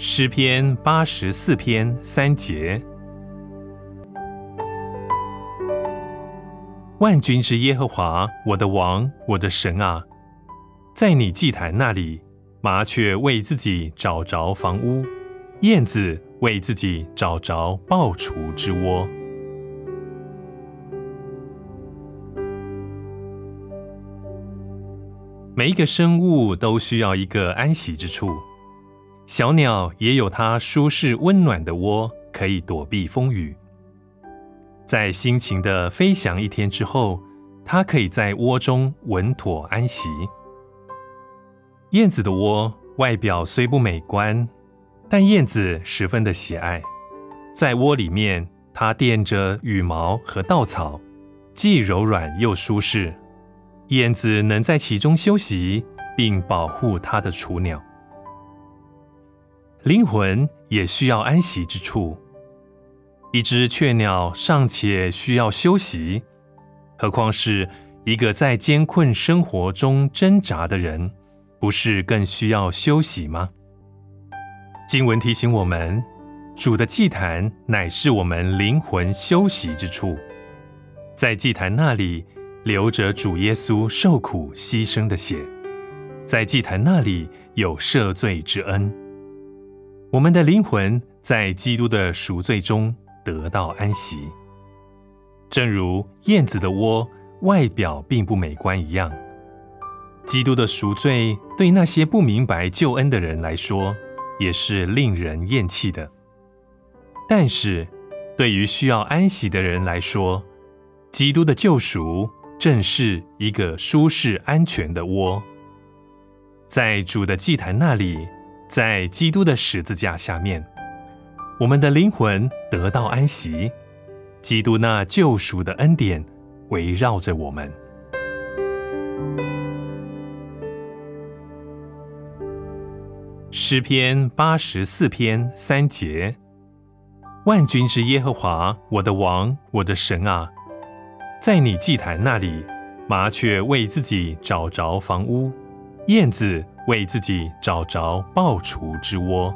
诗篇八十四篇三节：万军之耶和华，我的王，我的神啊，在你祭坛那里，麻雀为自己找着房屋，燕子为自己找着抱雏之窝。每一个生物都需要一个安息之处。小鸟也有它舒适温暖的窝，可以躲避风雨。在辛勤的飞翔一天之后，它可以在窝中稳妥安息。燕子的窝外表虽不美观，但燕子十分的喜爱。在窝里面，它垫着羽毛和稻草，既柔软又舒适。燕子能在其中休息，并保护它的雏鸟。灵魂也需要安息之处。一只雀鸟尚且需要休息，何况是一个在艰困生活中挣扎的人，不是更需要休息吗？经文提醒我们，主的祭坛乃是我们灵魂休息之处，在祭坛那里流着主耶稣受苦牺牲的血，在祭坛那里有赦罪之恩。我们的灵魂在基督的赎罪中得到安息，正如燕子的窝外表并不美观一样。基督的赎罪对那些不明白救恩的人来说，也是令人厌弃的。但是，对于需要安息的人来说，基督的救赎正是一个舒适安全的窝，在主的祭坛那里。在基督的十字架下面，我们的灵魂得到安息。基督那救赎的恩典围绕着我们。诗篇八十四篇三节：万军之耶和华，我的王，我的神啊，在你祭坛那里，麻雀为自己找着房屋，燕子。为自己找着抱雏之窝。